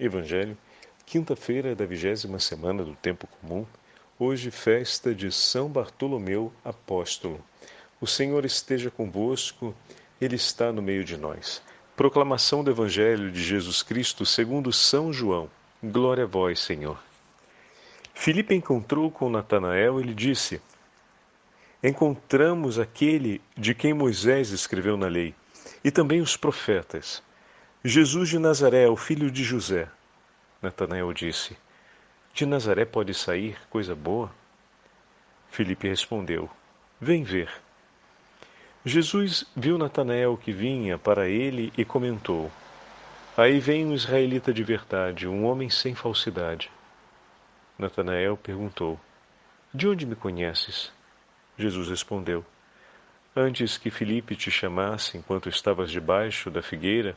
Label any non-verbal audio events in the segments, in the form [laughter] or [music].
Evangelho, quinta-feira da vigésima semana do Tempo Comum, hoje festa de São Bartolomeu Apóstolo. O Senhor esteja convosco, Ele está no meio de nós. Proclamação do Evangelho de Jesus Cristo segundo São João. Glória a vós, Senhor. Filipe encontrou com Natanael e lhe disse: Encontramos aquele de quem Moisés escreveu na lei, e também os profetas Jesus de Nazaré, o filho de José. Natanael disse: De Nazaré pode sair coisa boa? Filipe respondeu: Vem ver. Jesus viu Natanael que vinha para ele e comentou: Aí vem um israelita de verdade, um homem sem falsidade. Natanael perguntou: De onde me conheces? Jesus respondeu: Antes que Filipe te chamasse enquanto estavas debaixo da figueira,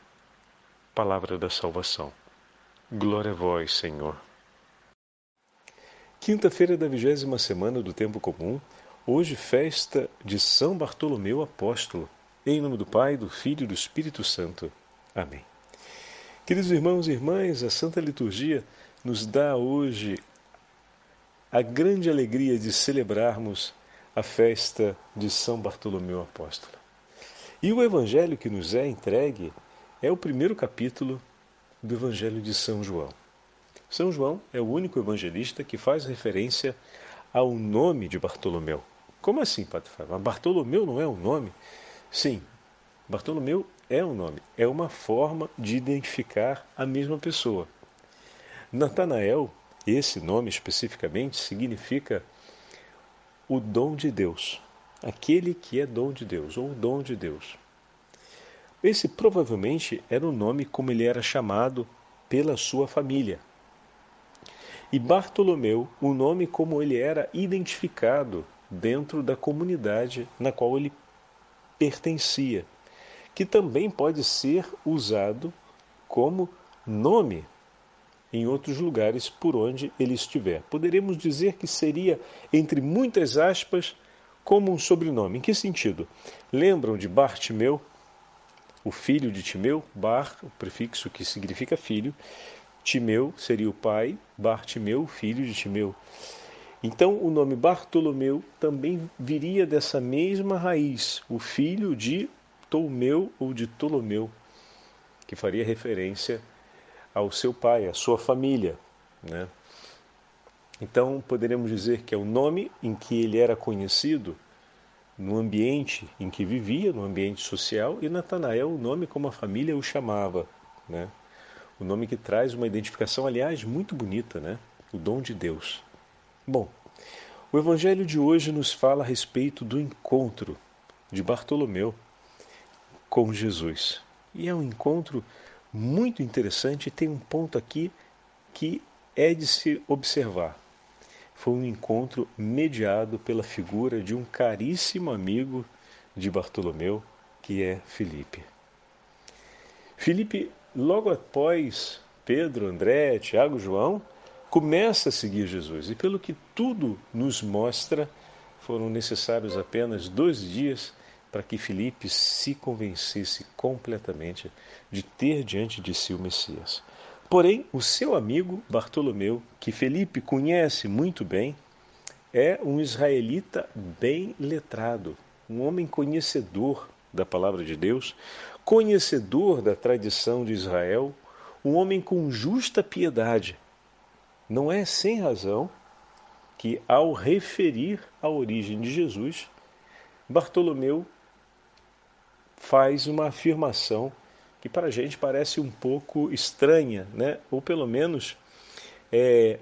Palavra da salvação. Glória a vós, Senhor. Quinta-feira da vigésima semana do Tempo Comum, hoje festa de São Bartolomeu Apóstolo. Em nome do Pai, do Filho e do Espírito Santo. Amém. Queridos irmãos e irmãs, a Santa Liturgia nos dá hoje a grande alegria de celebrarmos a festa de São Bartolomeu Apóstolo. E o Evangelho que nos é entregue é o primeiro capítulo do Evangelho de São João. São João é o único evangelista que faz referência ao nome de Bartolomeu. Como assim, Padre Fábio? Bartolomeu não é um nome? Sim, Bartolomeu é um nome, é uma forma de identificar a mesma pessoa. Natanael, esse nome especificamente, significa o dom de Deus, aquele que é dom de Deus, ou o dom de Deus. Esse provavelmente era o nome como ele era chamado pela sua família. E Bartolomeu, o nome como ele era identificado dentro da comunidade na qual ele pertencia, que também pode ser usado como nome em outros lugares por onde ele estiver. Poderíamos dizer que seria, entre muitas aspas, como um sobrenome. Em que sentido? Lembram de Bartimeu? O filho de Timeu, Bar, o prefixo que significa filho, Timeu seria o pai, Bartimeu, filho de Timeu. Então o nome Bartolomeu também viria dessa mesma raiz, o filho de Tolmeu ou de Ptolomeu, que faria referência ao seu pai, à sua família. Né? Então poderemos dizer que é o nome em que ele era conhecido no ambiente em que vivia, no ambiente social, e Natanael, o nome como a família o chamava, né? O nome que traz uma identificação, aliás, muito bonita, né? O dom de Deus. Bom, o evangelho de hoje nos fala a respeito do encontro de Bartolomeu com Jesus. E é um encontro muito interessante tem um ponto aqui que é de se observar foi um encontro mediado pela figura de um caríssimo amigo de Bartolomeu, que é Filipe. Filipe, logo após Pedro, André, Tiago, João, começa a seguir Jesus. E pelo que tudo nos mostra, foram necessários apenas dois dias para que Filipe se convencesse completamente de ter diante de si o Messias. Porém, o seu amigo Bartolomeu, que Felipe conhece muito bem, é um israelita bem letrado, um homem conhecedor da palavra de Deus, conhecedor da tradição de Israel, um homem com justa piedade. Não é sem razão que, ao referir a origem de Jesus, Bartolomeu faz uma afirmação que para a gente parece um pouco estranha, né? ou pelo menos é,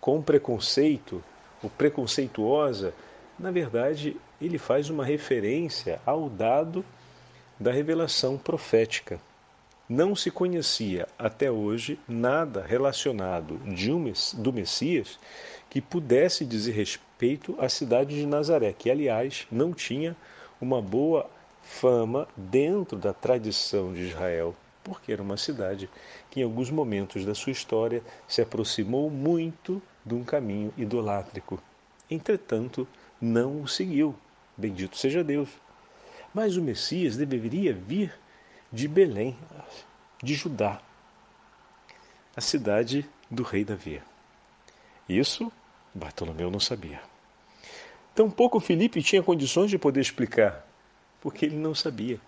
com preconceito, ou preconceituosa, na verdade ele faz uma referência ao dado da revelação profética. não se conhecia até hoje nada relacionado um, do Messias que pudesse dizer respeito à cidade de Nazaré, que, aliás, não tinha uma boa fama dentro da tradição de Israel, porque era uma cidade que, em alguns momentos da sua história, se aproximou muito de um caminho idolátrico. Entretanto, não o seguiu. Bendito seja Deus. Mas o Messias deveria vir de Belém, de Judá, a cidade do rei Davi. Isso Bartolomeu não sabia. Tampouco Felipe tinha condições de poder explicar, porque ele não sabia.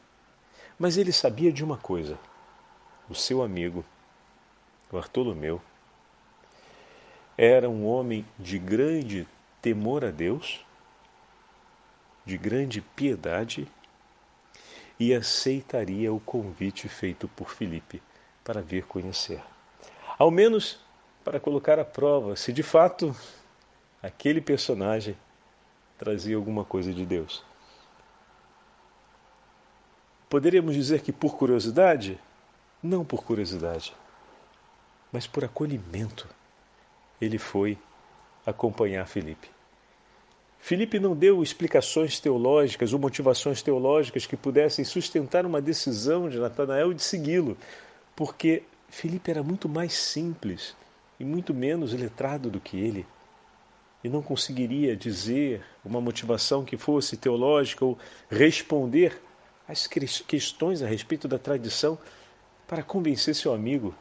Mas ele sabia de uma coisa: o seu amigo, Bartolomeu, era um homem de grande temor a Deus, de grande piedade e aceitaria o convite feito por Filipe para vir conhecer. Ao menos para colocar à prova se de fato aquele personagem trazia alguma coisa de Deus. Poderíamos dizer que por curiosidade? Não por curiosidade, mas por acolhimento. Ele foi acompanhar Filipe. Filipe não deu explicações teológicas ou motivações teológicas que pudessem sustentar uma decisão de Natanael de segui-lo, porque Filipe era muito mais simples e muito menos letrado do que ele e não conseguiria dizer uma motivação que fosse teológica ou responder às questões a respeito da tradição para convencer seu amigo.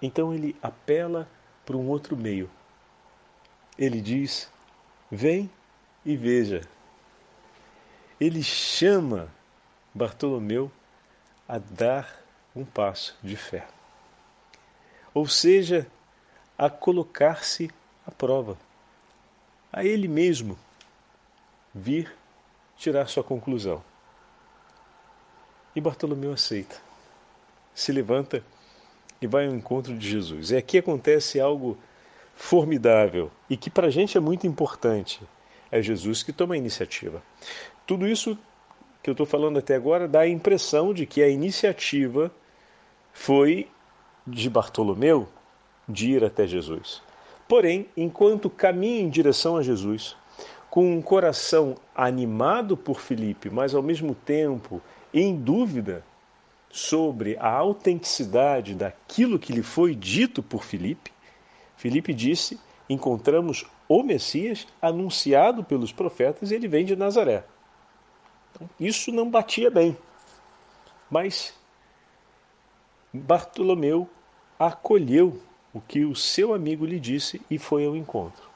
Então ele apela para um outro meio. Ele diz: Vem e veja. Ele chama Bartolomeu a dar um passo de fé. Ou seja, a colocar-se à prova, a ele mesmo vir tirar sua conclusão. E Bartolomeu aceita, se levanta e vai ao encontro de Jesus. E aqui acontece algo formidável e que para a gente é muito importante. É Jesus que toma a iniciativa. Tudo isso que eu estou falando até agora dá a impressão de que a iniciativa foi de Bartolomeu de ir até Jesus. Porém, enquanto caminha em direção a Jesus, com um coração animado por Filipe, mas ao mesmo tempo em dúvida sobre a autenticidade daquilo que lhe foi dito por Filipe, Filipe disse: encontramos o Messias anunciado pelos profetas e ele vem de Nazaré. Então, isso não batia bem. Mas Bartolomeu acolheu o que o seu amigo lhe disse e foi ao encontro.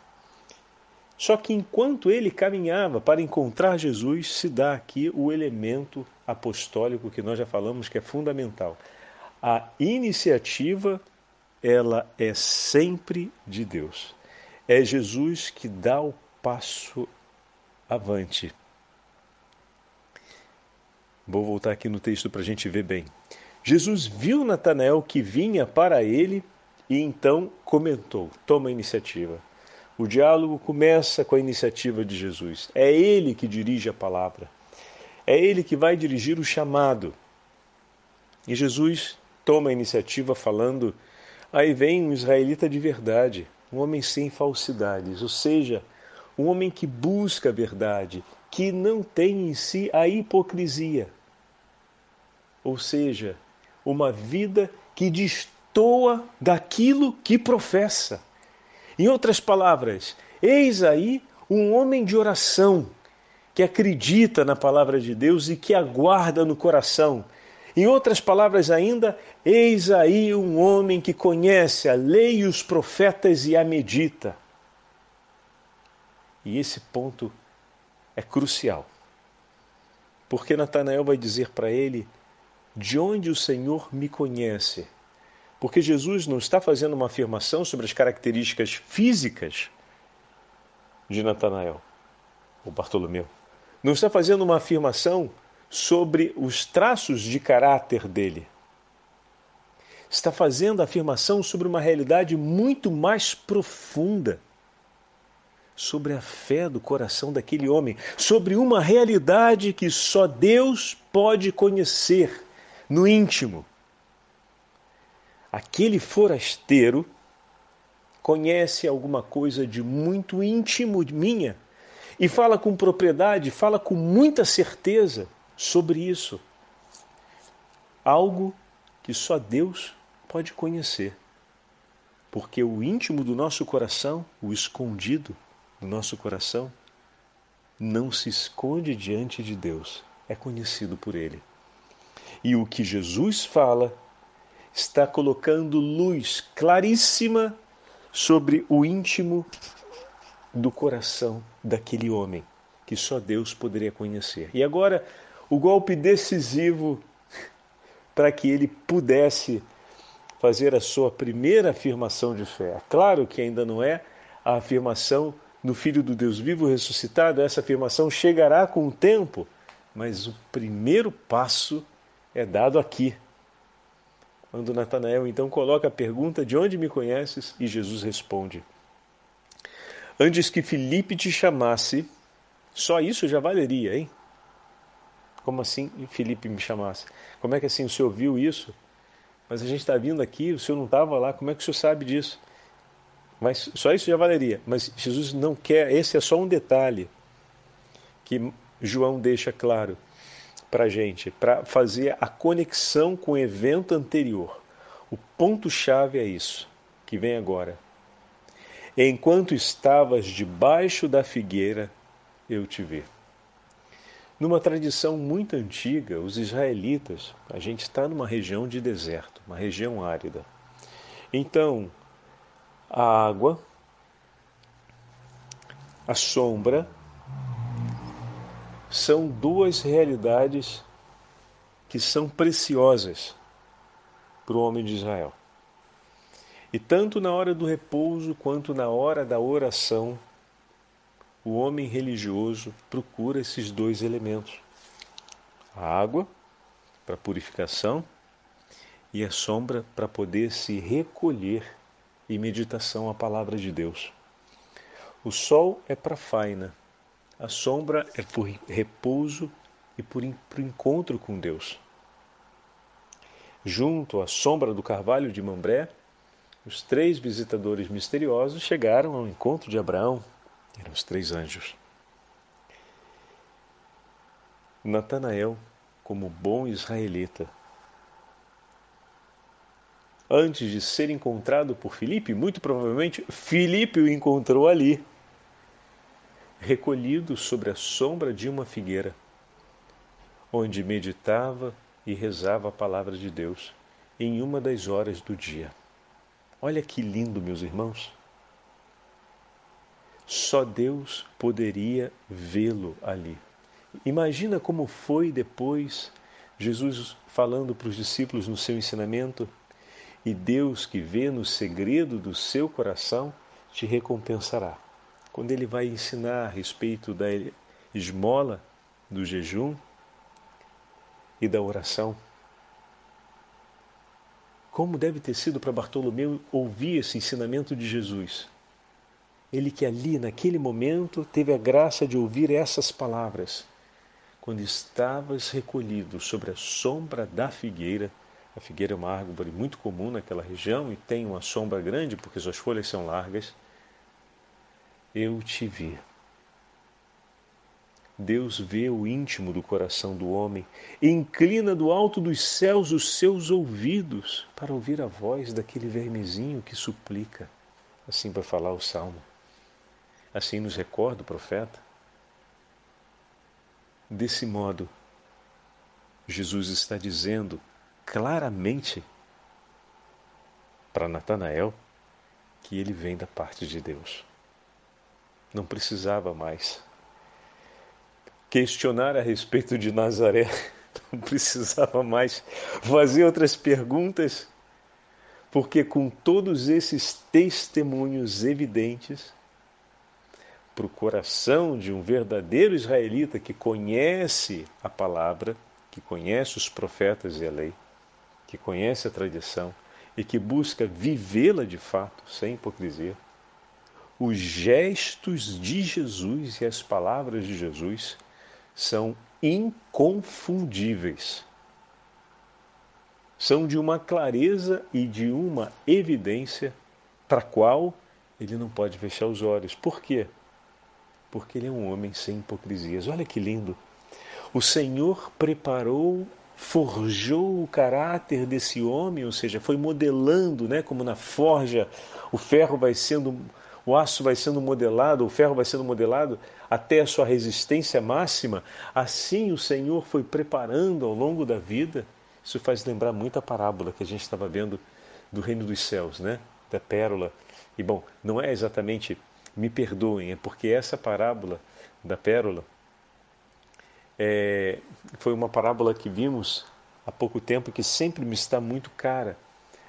Só que enquanto ele caminhava para encontrar Jesus, se dá aqui o elemento apostólico que nós já falamos que é fundamental. A iniciativa ela é sempre de Deus. É Jesus que dá o passo avante. Vou voltar aqui no texto para a gente ver bem. Jesus viu Natanael que vinha para ele e então comentou: toma a iniciativa. O diálogo começa com a iniciativa de Jesus. É ele que dirige a palavra. É ele que vai dirigir o chamado. E Jesus toma a iniciativa falando Aí vem um israelita de verdade, um homem sem falsidades, ou seja, um homem que busca a verdade, que não tem em si a hipocrisia. Ou seja, uma vida que destoa daquilo que professa. Em outras palavras, eis aí um homem de oração que acredita na palavra de Deus e que aguarda no coração em outras palavras ainda, eis aí um homem que conhece a lei e os profetas e a medita. E esse ponto é crucial. Porque Natanael vai dizer para ele: De onde o Senhor me conhece? Porque Jesus não está fazendo uma afirmação sobre as características físicas de Natanael, ou Bartolomeu. Não está fazendo uma afirmação sobre os traços de caráter dele. Está fazendo afirmação sobre uma realidade muito mais profunda, sobre a fé do coração daquele homem, sobre uma realidade que só Deus pode conhecer no íntimo, aquele forasteiro conhece alguma coisa de muito íntimo minha e fala com propriedade, fala com muita certeza sobre isso. Algo que só Deus pode conhecer. Porque o íntimo do nosso coração, o escondido do nosso coração, não se esconde diante de Deus, é conhecido por Ele. E o que Jesus fala está colocando luz claríssima sobre o íntimo do coração daquele homem, que só Deus poderia conhecer. E agora, o golpe decisivo para que ele pudesse fazer a sua primeira afirmação de fé. Claro que ainda não é a afirmação no Filho do Deus vivo ressuscitado, essa afirmação chegará com o tempo, mas o primeiro passo é dado aqui. Quando Natanael então coloca a pergunta: De onde me conheces? E Jesus responde: Antes que Felipe te chamasse, só isso já valeria, hein? Como assim Felipe me chamasse? Como é que assim o senhor viu isso? Mas a gente está vindo aqui, o senhor não estava lá, como é que o senhor sabe disso? Mas só isso já valeria. Mas Jesus não quer, esse é só um detalhe que João deixa claro para a gente, para fazer a conexão com o evento anterior. O ponto-chave é isso, que vem agora. Enquanto estavas debaixo da figueira, eu te vi. Numa tradição muito antiga, os israelitas, a gente está numa região de deserto, uma região árida. Então, a água, a sombra, são duas realidades que são preciosas para o homem de Israel. E tanto na hora do repouso quanto na hora da oração, o homem religioso procura esses dois elementos: a água para purificação e a sombra para poder se recolher e meditação à palavra de Deus. O sol é para faina, a sombra é por repouso e por, por encontro com Deus. Junto à sombra do carvalho de Mambré, os três visitadores misteriosos chegaram ao encontro de Abraão. Eram os três anjos. Natanael, como bom israelita, antes de ser encontrado por Filipe, muito provavelmente Filipe o encontrou ali, recolhido sobre a sombra de uma figueira, onde meditava e rezava a palavra de Deus em uma das horas do dia. Olha que lindo, meus irmãos. Só Deus poderia vê-lo ali. Imagina como foi depois Jesus falando para os discípulos no seu ensinamento e Deus que vê no segredo do seu coração te recompensará. Quando ele vai ensinar a respeito da esmola, do jejum e da oração. Como deve ter sido para Bartolomeu ouvir esse ensinamento de Jesus? Ele que ali, naquele momento, teve a graça de ouvir essas palavras. Quando estavas recolhido sobre a sombra da figueira, a figueira é uma árvore muito comum naquela região e tem uma sombra grande porque suas folhas são largas. Eu te vi. Deus vê o íntimo do coração do homem e inclina do alto dos céus os seus ouvidos para ouvir a voz daquele vermezinho que suplica. Assim vai falar o salmo. Assim nos recorda o profeta. Desse modo, Jesus está dizendo claramente para Natanael que ele vem da parte de Deus. Não precisava mais. Questionar a respeito de Nazaré, [laughs] não precisava mais. Fazer outras perguntas, porque com todos esses testemunhos evidentes, para o coração de um verdadeiro israelita que conhece a palavra, que conhece os profetas e a lei, que conhece a tradição e que busca vivê-la de fato, sem hipocrisia, os gestos de Jesus e as palavras de Jesus são inconfundíveis. são de uma clareza e de uma evidência para a qual ele não pode fechar os olhos. Por quê? Porque ele é um homem sem hipocrisias. Olha que lindo. O Senhor preparou, forjou o caráter desse homem, ou seja, foi modelando, né, como na forja, o ferro vai sendo, o aço vai sendo modelado, o ferro vai sendo modelado até a sua resistência máxima. Assim o Senhor foi preparando ao longo da vida isso faz lembrar muito a parábola que a gente estava vendo do reino dos céus, né? Da pérola. E bom, não é exatamente, me perdoem, é porque essa parábola da pérola é, foi uma parábola que vimos há pouco tempo que sempre me está muito cara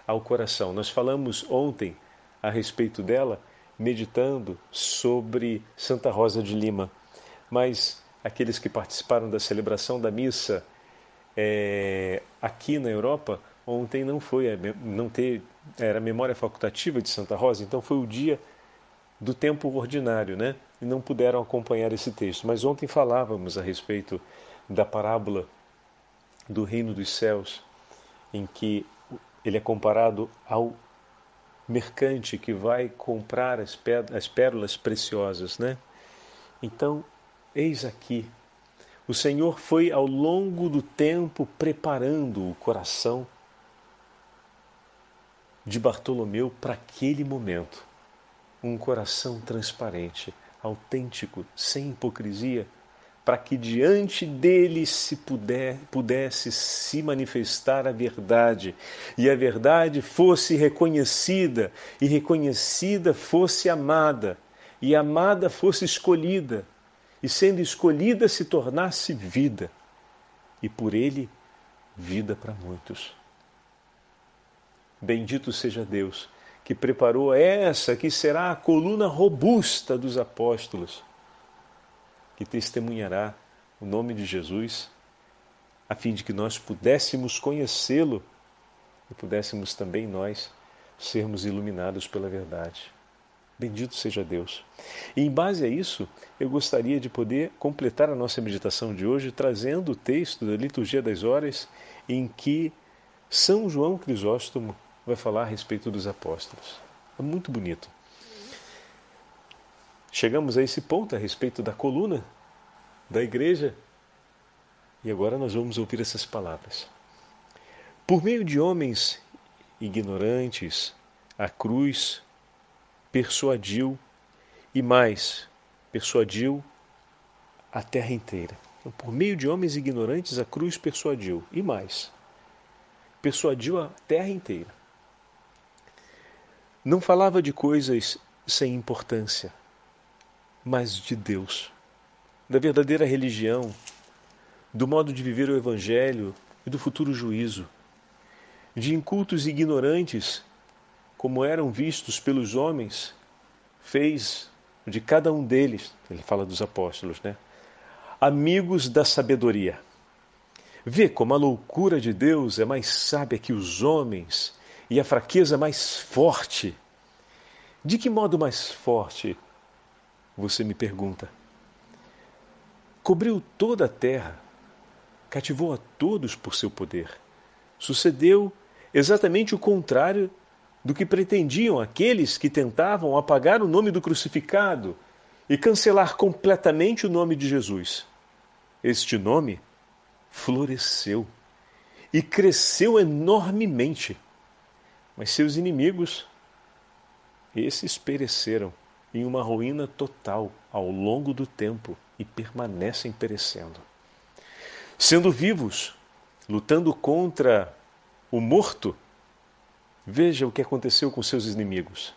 ao coração. Nós falamos ontem a respeito dela, meditando sobre Santa Rosa de Lima, mas aqueles que participaram da celebração da missa é, aqui na Europa, ontem não foi, não ter, era a memória facultativa de Santa Rosa, então foi o dia do tempo ordinário, né? E não puderam acompanhar esse texto. Mas ontem falávamos a respeito da parábola do reino dos céus, em que ele é comparado ao mercante que vai comprar as, pérolas preciosas, né? Então, eis aqui o Senhor foi ao longo do tempo preparando o coração de Bartolomeu para aquele momento. Um coração transparente, autêntico, sem hipocrisia, para que diante dele se puder, pudesse se manifestar a verdade, e a verdade fosse reconhecida, e reconhecida fosse amada, e amada fosse escolhida e, sendo escolhida, se tornasse vida, e por ele, vida para muitos. Bendito seja Deus que preparou essa que será a coluna robusta dos apóstolos, que testemunhará o nome de Jesus, a fim de que nós pudéssemos conhecê-lo e pudéssemos também nós sermos iluminados pela verdade. Bendito seja Deus. E em base a isso, eu gostaria de poder completar a nossa meditação de hoje trazendo o texto da Liturgia das Horas em que São João Crisóstomo vai falar a respeito dos apóstolos. É muito bonito. Chegamos a esse ponto a respeito da coluna da igreja e agora nós vamos ouvir essas palavras. Por meio de homens ignorantes, a cruz persuadiu e mais, persuadiu a terra inteira. Então, por meio de homens ignorantes, a cruz persuadiu e mais, persuadiu a terra inteira. Não falava de coisas sem importância, mas de Deus, da verdadeira religião, do modo de viver o Evangelho e do futuro juízo, de incultos e ignorantes como eram vistos pelos homens, fez de cada um deles, ele fala dos apóstolos, né? Amigos da sabedoria. Vê como a loucura de Deus é mais sábia que os homens e a fraqueza mais forte. De que modo mais forte? Você me pergunta. Cobriu toda a terra, cativou a todos por seu poder. Sucedeu exatamente o contrário do que pretendiam aqueles que tentavam apagar o nome do crucificado e cancelar completamente o nome de Jesus. Este nome floresceu e cresceu enormemente, mas seus inimigos, esses pereceram em uma ruína total ao longo do tempo e permanecem perecendo. Sendo vivos, lutando contra o morto, Veja o que aconteceu com seus inimigos.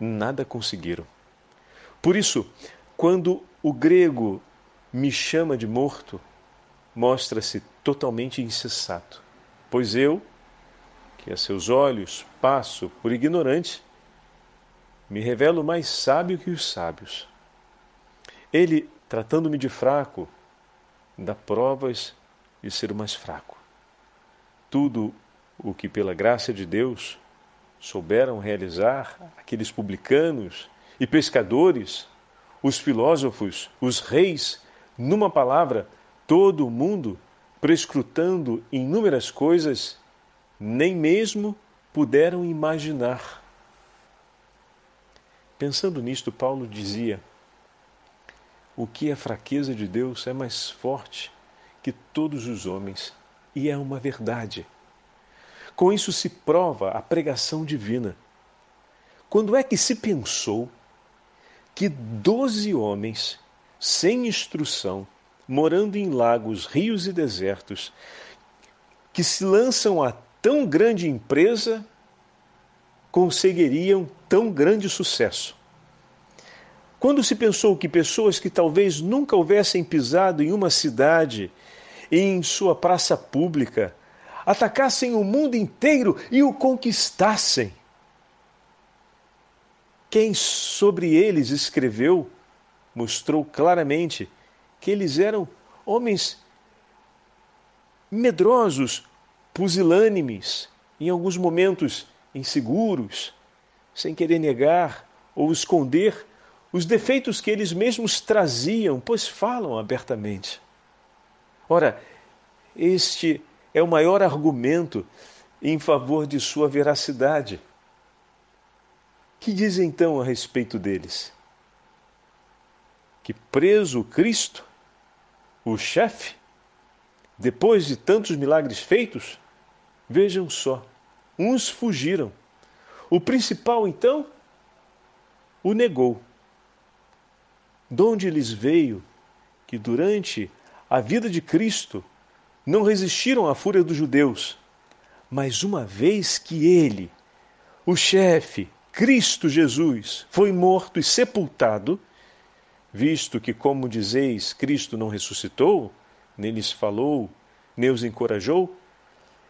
Nada conseguiram. Por isso, quando o grego me chama de morto, mostra-se totalmente insensato, pois eu, que a seus olhos passo por ignorante, me revelo mais sábio que os sábios. Ele, tratando-me de fraco, dá provas de ser o mais fraco. Tudo o que, pela graça de Deus, souberam realizar aqueles publicanos e pescadores, os filósofos, os reis, numa palavra, todo o mundo, prescrutando inúmeras coisas, nem mesmo puderam imaginar. Pensando nisto, Paulo dizia: o que é fraqueza de Deus é mais forte que todos os homens, e é uma verdade. Com isso se prova a pregação divina. Quando é que se pensou que doze homens, sem instrução, morando em lagos, rios e desertos, que se lançam a tão grande empresa, conseguiriam tão grande sucesso? Quando se pensou que pessoas que talvez nunca houvessem pisado em uma cidade, em sua praça pública, atacassem o mundo inteiro e o conquistassem? Quem sobre eles escreveu mostrou claramente que eles eram homens medrosos, pusilânimes, em alguns momentos inseguros, sem querer negar ou esconder os defeitos que eles mesmos traziam, pois falam abertamente. Ora, este é o maior argumento em favor de sua veracidade. Que diz então a respeito deles? Que preso Cristo, o chefe, depois de tantos milagres feitos, vejam só, uns fugiram. O principal, então, o negou. De onde lhes veio que durante a vida de Cristo não resistiram à fúria dos judeus, mas uma vez que ele, o chefe, Cristo Jesus, foi morto e sepultado, visto que, como dizeis, Cristo não ressuscitou, nem lhes falou, nem os encorajou,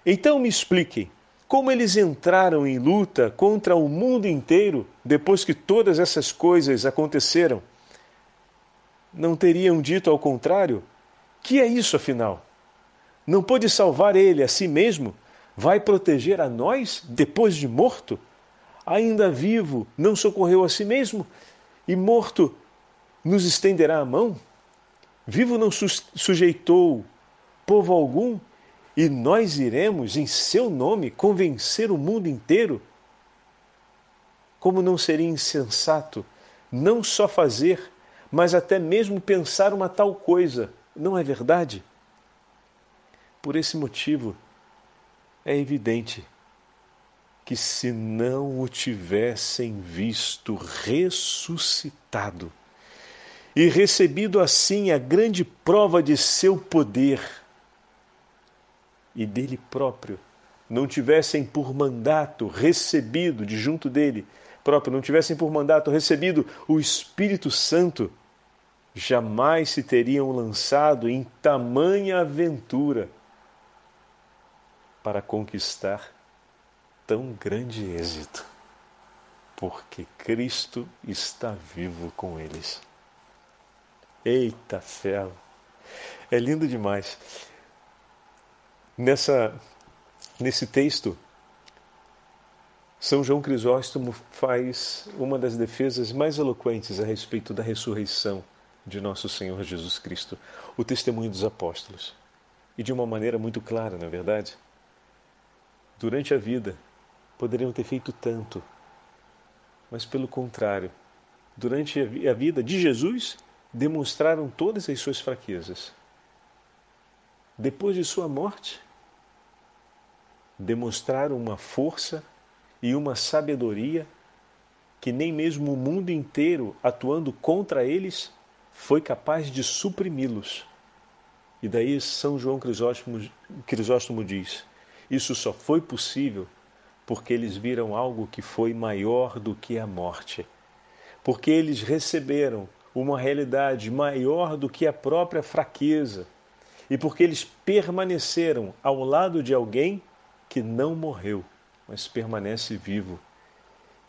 então me expliquem como eles entraram em luta contra o mundo inteiro depois que todas essas coisas aconteceram não teriam dito ao contrário? Que é isso, afinal? Não pôde salvar ele a si mesmo? Vai proteger a nós depois de morto? Ainda vivo, não socorreu a si mesmo? E morto, nos estenderá a mão? Vivo não su sujeitou povo algum? E nós iremos, em seu nome, convencer o mundo inteiro? Como não seria insensato não só fazer, mas até mesmo pensar uma tal coisa. Não é verdade? Por esse motivo, é evidente que se não o tivessem visto ressuscitado e recebido assim a grande prova de seu poder e dele próprio, não tivessem por mandato recebido de junto dele próprio, não tivessem por mandato recebido o Espírito Santo, jamais se teriam lançado em tamanha aventura para conquistar tão grande êxito, porque Cristo está vivo com eles. Eita ferro! É lindo demais. Nessa, nesse texto, São João Crisóstomo faz uma das defesas mais eloquentes a respeito da ressurreição de nosso Senhor Jesus Cristo, o testemunho dos apóstolos. E de uma maneira muito clara, na é verdade. Durante a vida, poderiam ter feito tanto, mas pelo contrário, durante a vida de Jesus, demonstraram todas as suas fraquezas. Depois de sua morte, demonstraram uma força e uma sabedoria que nem mesmo o mundo inteiro, atuando contra eles, foi capaz de suprimi-los. E daí São João Crisóstomo, Crisóstomo diz: isso só foi possível porque eles viram algo que foi maior do que a morte. Porque eles receberam uma realidade maior do que a própria fraqueza. E porque eles permaneceram ao lado de alguém que não morreu, mas permanece vivo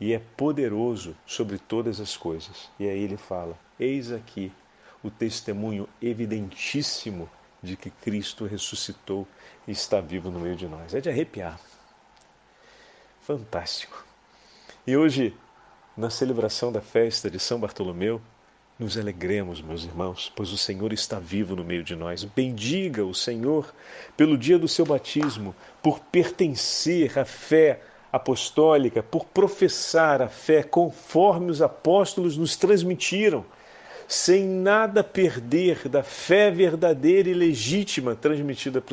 e é poderoso sobre todas as coisas. E aí ele fala: Eis aqui o testemunho evidentíssimo de que Cristo ressuscitou e está vivo no meio de nós. É de arrepiar. Fantástico. E hoje, na celebração da festa de São Bartolomeu, nos alegremos, meus irmãos, pois o Senhor está vivo no meio de nós. Bendiga o Senhor pelo dia do seu batismo, por pertencer à fé apostólica, por professar a fé conforme os apóstolos nos transmitiram, sem nada perder da fé verdadeira e legítima transmitida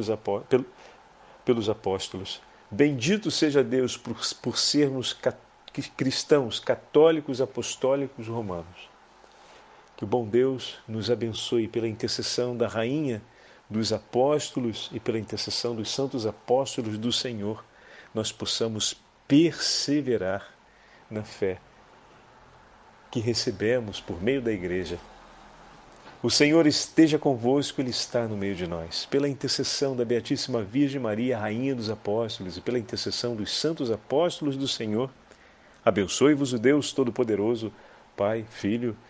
pelos apóstolos. Bendito seja Deus por, por sermos cristãos, católicos, apostólicos, romanos. Que o bom Deus nos abençoe pela intercessão da Rainha dos Apóstolos e pela intercessão dos santos apóstolos do Senhor, nós possamos perseverar na fé que recebemos por meio da Igreja. O Senhor esteja convosco, Ele está no meio de nós. Pela intercessão da Beatíssima Virgem Maria, Rainha dos Apóstolos, e pela intercessão dos santos apóstolos do Senhor, abençoe-vos o Deus Todo-Poderoso, Pai, Filho e